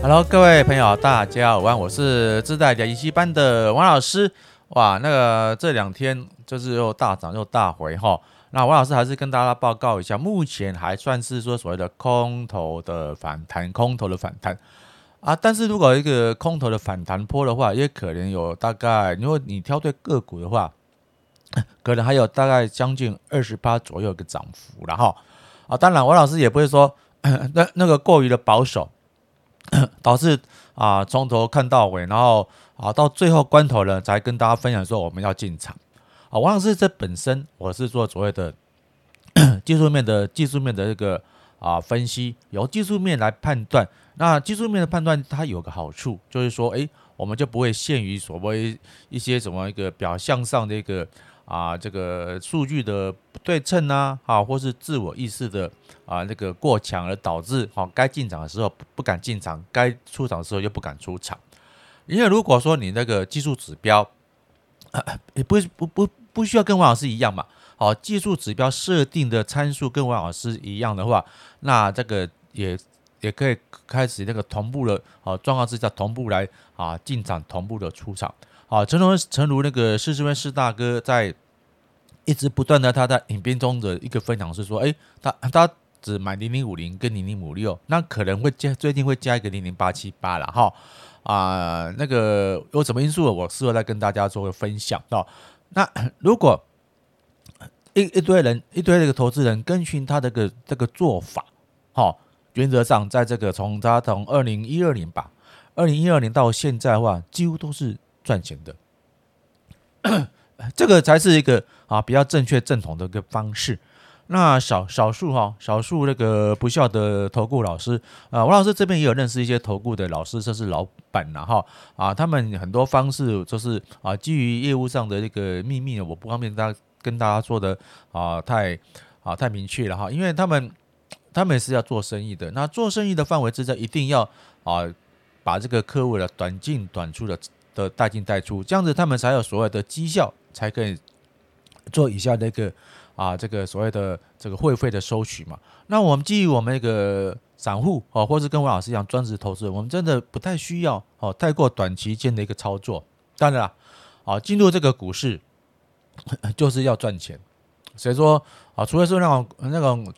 Hello，各位朋友，大家好，我是自在研习班的王老师。哇，那个这两天就是又大涨又大回哈。那王老师还是跟大家报告一下，目前还算是说所谓的空头的反弹，空头的反弹啊。但是如果一个空头的反弹波的话，也可能有大概，如果你挑对个股的话，可能还有大概将近二十八左右的涨幅了哈。啊，当然王老师也不会说 那那个过于的保守，导致啊从头看到尾，然后啊到最后关头呢，才跟大家分享说我们要进场。啊，王老师这本身我是做所谓的 技术面的技术面的这个啊分析，由技术面来判断。那技术面的判断它有个好处，就是说，诶，我们就不会限于所谓一些什么一个表象上的一个啊这个数据的不对称啊，啊，或是自我意识的啊那个过强而导致啊该进场的时候不不敢进场，该出场的时候又不敢出场。因为如果说你那个技术指标，也不不不不需要跟王老师一样嘛，好，技术指标设定的参数跟王老师一样的话，那这个也也可以开始那个同步的，好，状况之下同步来啊进场，同步的出场，好，诚如诚如那个施升辉施大哥在一直不断的他在影片中的一个分享是说，诶，他他只买零零五零跟零零五六，那可能会加最近会加一个零零八七八了哈。啊、那个有什么因素，我事后再跟大家做个分享哦。那如果一一堆人，一堆这个投资人跟循他这个这个做法，哈，原则上在这个从他从二零一二年吧，二零一二年到现在的话，几乎都是赚钱的。这个才是一个啊比较正确正统的一个方式。那少少数哈，少数那个不孝的投顾老师啊，王老师这边也有认识一些投顾的老师，这是老板了哈啊，他们很多方式就是啊，基于业务上的这个秘密呢，我不方便大跟大家说的啊太啊太明确了哈，因为他们他们也是要做生意的，那做生意的范围之内一定要啊把这个客户的短进短出的的带进带出，这样子他们才有所谓的绩效，才可以做以下的一个。啊，这个所谓的这个会费的收取嘛，那我们基于我们那个散户哦，或是跟王老师一样专职投资人，我们真的不太需要哦，太过短期间的一个操作。当然了，啊，进入这个股市 就是要赚钱。所以说啊，除非说那种那种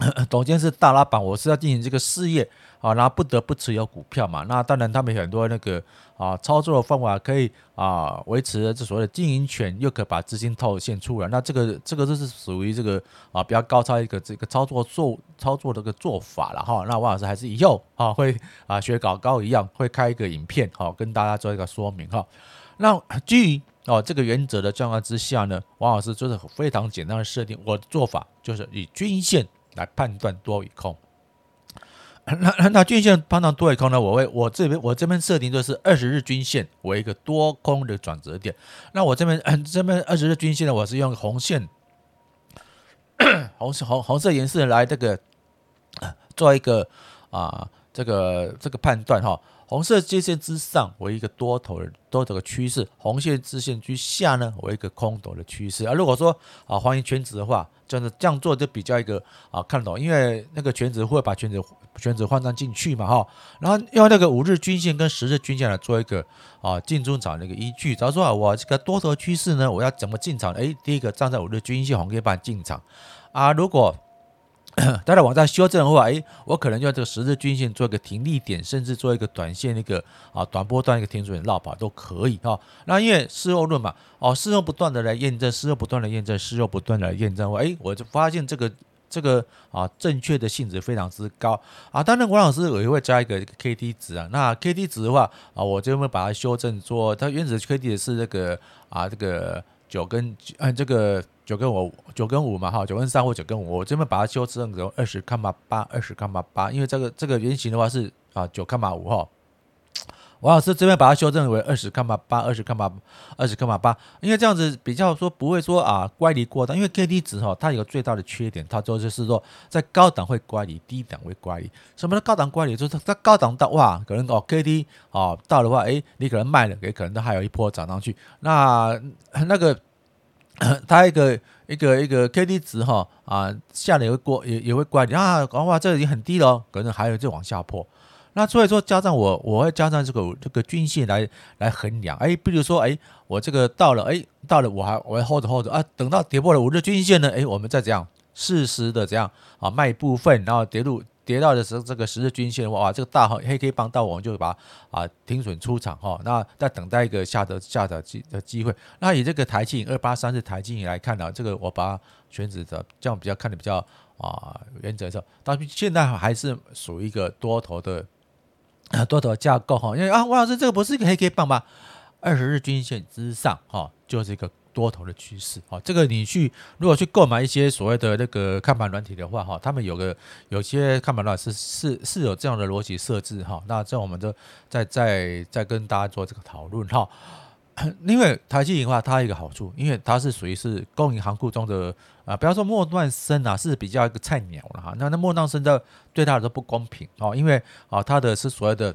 董监是大老板，我是要进行这个事业。啊，那不得不持有股票嘛。那当然，他们很多那个啊操作的方法可以啊维持这所谓的经营权，又可以把资金套现出来。那这个这个就是属于这个啊比较高超一个这个操作做操作的个做法了哈。那王老师还是以后啊会啊学搞高一样，会开一个影片哈，跟大家做一个说明哈。那基于哦这个原则的状况之下呢，王老师就是非常简单的设定，我的做法就是以均线来判断多与空。那那均线判断多与空呢？我会我这边我这边设定就是二十日均线为一个多空的转折点。那我这边 这边二十日均线呢，我是用红线 红红红色颜色来这个做一个啊这个这个判断哈。红色接线之上为一个多头的多头的趋势，红线支线之下呢为一个空头的趋势。而如果说啊欢迎全指的话，真的这样做就比较一个啊看懂，因为那个全指会把全指全指换算进去嘛哈。然后用那个五日均线跟十日均线来做一个啊进出场的一个依据。假如说啊我这个多头趋势呢，我要怎么进场？诶，第一个站在五日均线红 K 棒进场啊，如果待会往上修正的话，诶，我可能用这个十日均线做一个停利点，甚至做一个短线那个啊短波段一个停损绕跑都可以哈。那因为事后论嘛，哦，事后不断的来验证，事后不断的验证，事后不断的来验证，诶，我就发现这个这个啊正确的性质非常之高啊。当然，王老师我也会加一个 K D 值啊。那 K D 值的话啊，我就会把它修正说，它原始 K D 是这个啊这个九跟嗯这个。九跟五，九跟五嘛，哈，九跟三或九跟五，我这边把它修正成二十康马八，二十康马八，因为这个这个原型的话是啊九康马五哈。王老师这边把它修正为二十康马八，二十康马二十康马八，因为这样子比较说不会说啊乖离过大，因为 K D 值哈它有个最大的缺点，它就是是说在高档会乖离，低档会乖离。什么叫高档乖离？就是在高档到哇，可能哦 K D 哦到的话，诶，你可能卖了，也可能都还有一波涨上去。那那个。它一个一个一个 K D 值哈啊，下来也会过也也会乖离啊，讲话这已经很低了，可能还有再往下破。那所以说加上我我会加上这个这个均线来来衡量，哎，比如说哎，我这个到了哎到了我还我还 hold 着 hold 着啊，等到跌破了五日均线呢，哎，我们再这样适时的这样啊卖部分，然后跌入。跌到的时候，这个十日均线哇，这个大号黑 K 棒到，我们就把啊停损出场哈。那再等待一个下的下的机的机会。那以这个台积二八三是台积来看呢，这个我把选址的这样比较看的比较啊原则上，但是现在还是属于一个多头的啊多头架构哈。因为啊，王老师这个不是一个黑 K 棒吧？二十日均线之上哈，就是一个。多头的趋势，哈，这个你去如果去购买一些所谓的那个看盘软体的话，哈，他们有个有些看盘软体是是是有这样的逻辑设置，哈，那这样我们就再再再跟大家做这个讨论，哈，因为台积银的话，它一个好处，因为它是属于是公银行库中的啊，不要说末段生啊，是比较一个菜鸟了哈，那那末段生的对他来说不公平，哦，因为啊，他的是所谓的。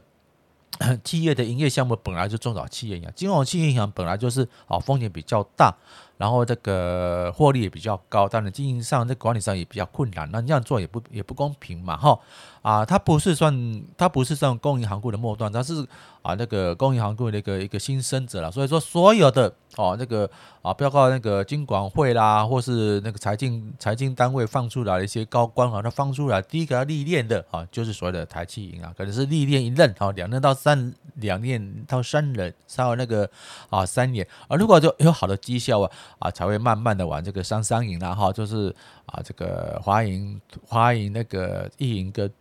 企业的营业项目本来就中小企业银行，金融企业银行本来就是啊风险比较大，然后这个获利也比较高，当然经营上、在管理上也比较困难，那这样做也不也不公平嘛，哈。啊，它不是算它不是算公营行库的末端，它是啊那个公营行库的一个一个新生者了，所以说所有的哦那个啊包括那个金管会啦，或是那个财经财经单位放出来的一些高官啊，他放出来第一个要历练的啊，就是所谓的台企银啊，可能是历练一任啊，两任到三两年到三人，稍微那个啊三年。啊，如果就有好的绩效啊啊，才会慢慢的往这个商商银啦哈，就是啊这个华银华银那个一银跟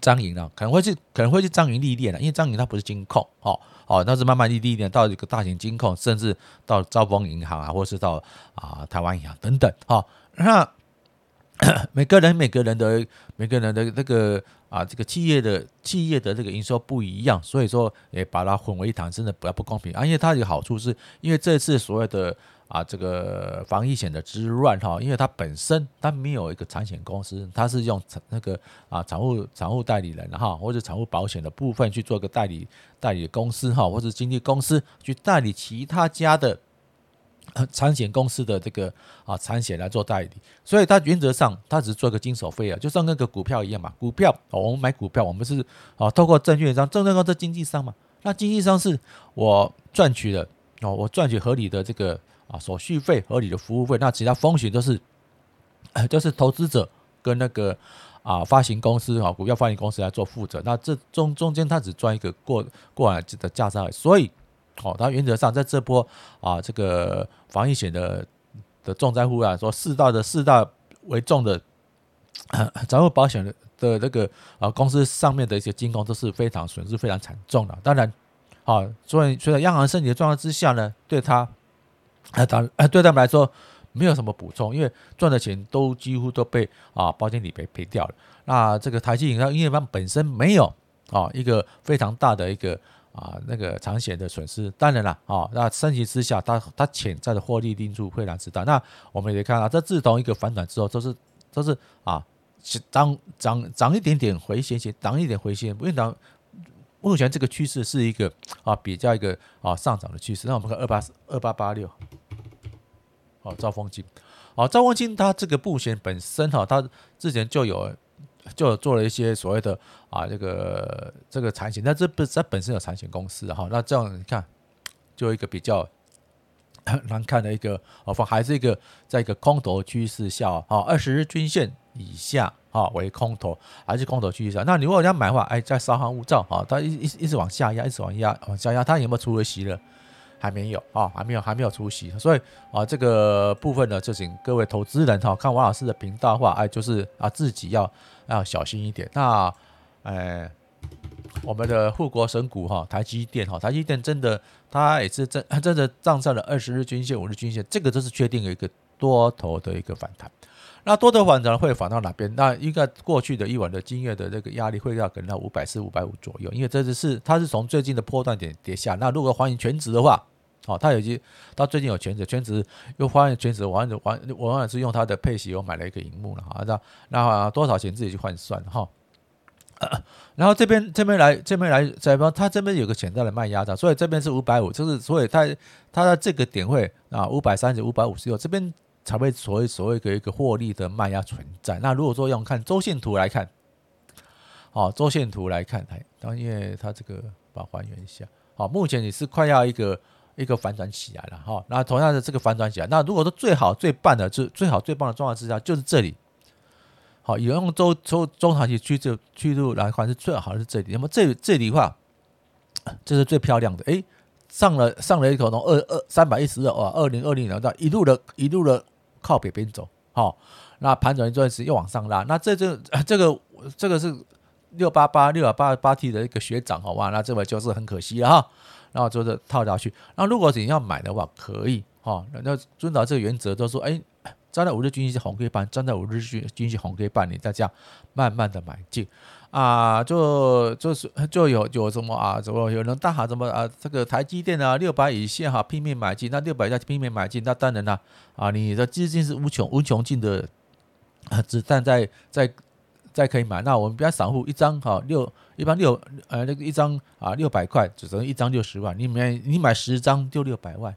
张银啊，可能会去可能会去张银历练了，因为张银它不是金控哦哦，那是慢慢历历练到一个大型金控，甚至到兆丰银行啊，或是到啊台湾银行等等哈，那。每个人每个人的每个人的那个啊，这个企业的企业的这个营收不一样，所以说也把它混为一谈，真的不要不公平。而且它有好处是，因为这次所谓的啊这个防疫险的之乱哈，因为它本身它没有一个产险公司，它是用那个啊产物产物代理人哈，或者产物保险的部分去做个代理代理公司哈，或者经纪公司去代理其他家的。产险公司的这个啊产险来做代理，所以它原则上它只做一个经手费啊，就像那个股票一样嘛。股票我们买股票，我们是啊透过证券商，证券商是经纪商嘛。那经纪商是我赚取的哦，我赚取合理的这个啊手续费、合理的服务费，那其他风险都是 都是投资者跟那个啊发行公司啊股票发行公司来做负责。那这中中间它只赚一个过过来的价差，所以。哦，它原则上在这波啊，这个防疫险的的重灾户啊，说四大的四大为重的 财务保险的的那个啊公司上面的一些金控都是非常损失非常惨重的。当然，啊，所以随着央行升息的状况之下呢，对它啊当啊对他们来说没有什么补充，因为赚的钱都几乎都被啊保险理赔赔掉了。那这个台积银因为它本身没有啊一个非常大的一个。啊，那个长险的损失，当然了，啊，那升级之下，它它潜在的获利定数非常之大。那我们也看到，这自从一个反转之后，都是都是啊，涨涨涨一点点回线线，涨一点回线，因为涨目前这个趋势是一个啊比较一个啊上涨的趋势。那我们看二八二八八六，哦，兆丰金，哦，兆丰金它这个布险本身哈，它之前就有。就做了一些所谓的啊，这个这个产险，那这不是它本身有产险公司哈，那这样你看，就一个比较 难看的一个哦，还是一个在一个空头趋势下啊，二十日均线以下啊为空头，还是空头趋势下。那你如果要买的话，哎，在稍安勿躁啊，它一一一直往下压，一直往压往下压，它有没有出了息了？还没有啊，还没有，还没有出席，所以啊，这个部分呢，就请各位投资人哈，看王老师的频道的话，哎，就是啊，自己要要小心一点。那，哎，我们的护国神股哈，台积电哈，台积电真的，它也是真 真的站上了二十日均线、五日均线，这个都是确定了一个多头的一个反弹。那多头反弹会反到哪边？那应该过去的一晚的经验的这个压力会要可能到五百四、五百五左右，因为这只是它是从最近的波段点跌下。那如果还原全值的话，哦，他已经到最近有全值，全值又发现权值，我我我往往是用他的配息，我买了一个荧幕了哈，那那多少钱自己去换算哈。然后这边这边来这边来这边，他这边有个潜在的卖压的，所以这边是五百五，就是所以他他的这个点位啊五百三十五百五十六，这边才会所谓所谓的一个获利的卖压存在。那如果说用看周线图来看。哦，周线图来看，哎，当因为它这个把还原一下，好，目前你是快要一个一个反转起来了哈。那同样的这个反转起来，那如果说最好最棒的，就最好最棒的状态之下，就是这里。好，有用周周中长期趋势趋势来看是最好的是这里。那么这这里的话，这是最漂亮的。哎，上了上了一口从二二三百一十二哇，二零二零年到一路的一路的靠北边走。好，那盘转一段时又往上拉。那这这这个这个是六八八六八八 T 的一个学长，好吧？那这个就是很可惜了哈。然后就是套下去。那如果你要买的话，可以哈。那遵照这个原则，都说哎。站在五日均线红 K 棒，站在五日均均线红 K 棒，你再这样慢慢的买进啊，就就是就有有什么啊，什么有人大喊什么啊，这个台积电啊，六百以下哈拼命买进，那六百以下拼命买进，那当然了啊，你的资金是无穷无穷尽的啊子弹在在再可以买，那我们比较散户一张哈六一般六呃那个一张啊六百块只能一张六十万，你买你买十张就六百万，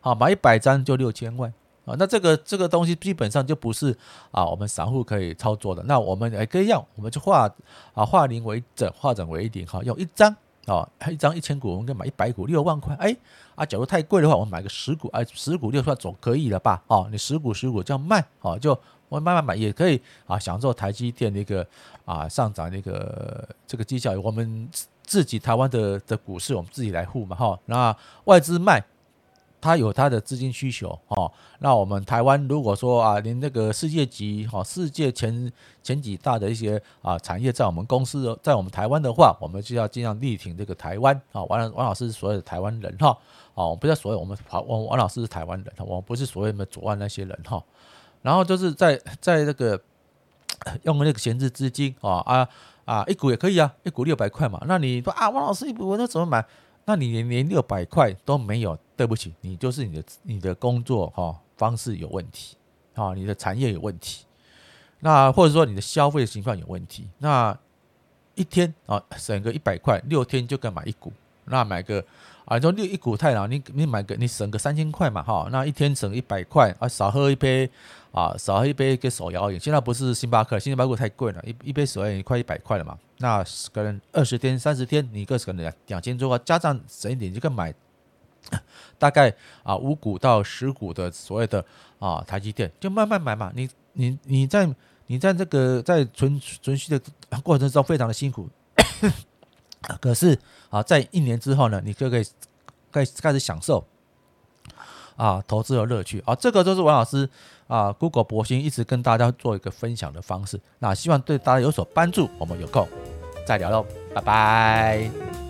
好买一百张就六千万。啊，那这个这个东西基本上就不是啊，我们散户可以操作的。那我们也可以要，我们就化啊化零为整，化整为零哈，用一张哦，一张一千股，我们可以买一百股六万块。哎啊，假如太贵的话，我们买个十股，哎，十股六万总可以了吧？哦，你十股十股这样卖，哦，就我慢慢买也可以啊，享受台积电那个啊上涨那个这个绩效。我们自己台湾的的股市，我们自己来护嘛哈。那外资卖。它有它的资金需求哦，那我们台湾如果说啊，连那个世界级哈，世界前前几大的一些啊产业在我们公司，在我们台湾的话，我们就要尽量力挺这个台湾啊。王王老师是所有的台湾人哈，哦，不是所有我们王王老师是台湾人，我不是所谓的左岸那些人哈。然后就是在在这个 用那个闲置资金啊啊啊，一股也可以啊，一股六百块嘛。那你说啊，王老师一股我那怎么买？那你连连六百块都没有，对不起，你就是你的你的工作哈方式有问题，啊，你的产业有问题，那或者说你的消费情况有问题，那一天啊省个一百块，六天就该买一股，那买个啊，你说六一股太难，你你买个你省个三千块嘛哈，那一天省一百块啊，少喝一杯。啊，少喝一杯给手摇饮，现在不是星巴克，星巴克太贵了，一一杯手摇饮快一百块了嘛。那可能二十天、三十天，你一个可能两两千多块，加上省一点，就可以买 大概啊五股到十股的所谓的啊台积电，就慢慢买嘛。你你你在你在这个在存存续的过程中非常的辛苦，可是啊，在一年之后呢，你就可以开开始享受。啊，投资的乐趣啊，这个就是王老师啊，Google 博兴一直跟大家做一个分享的方式。那希望对大家有所帮助。我们有空再聊喽，拜拜。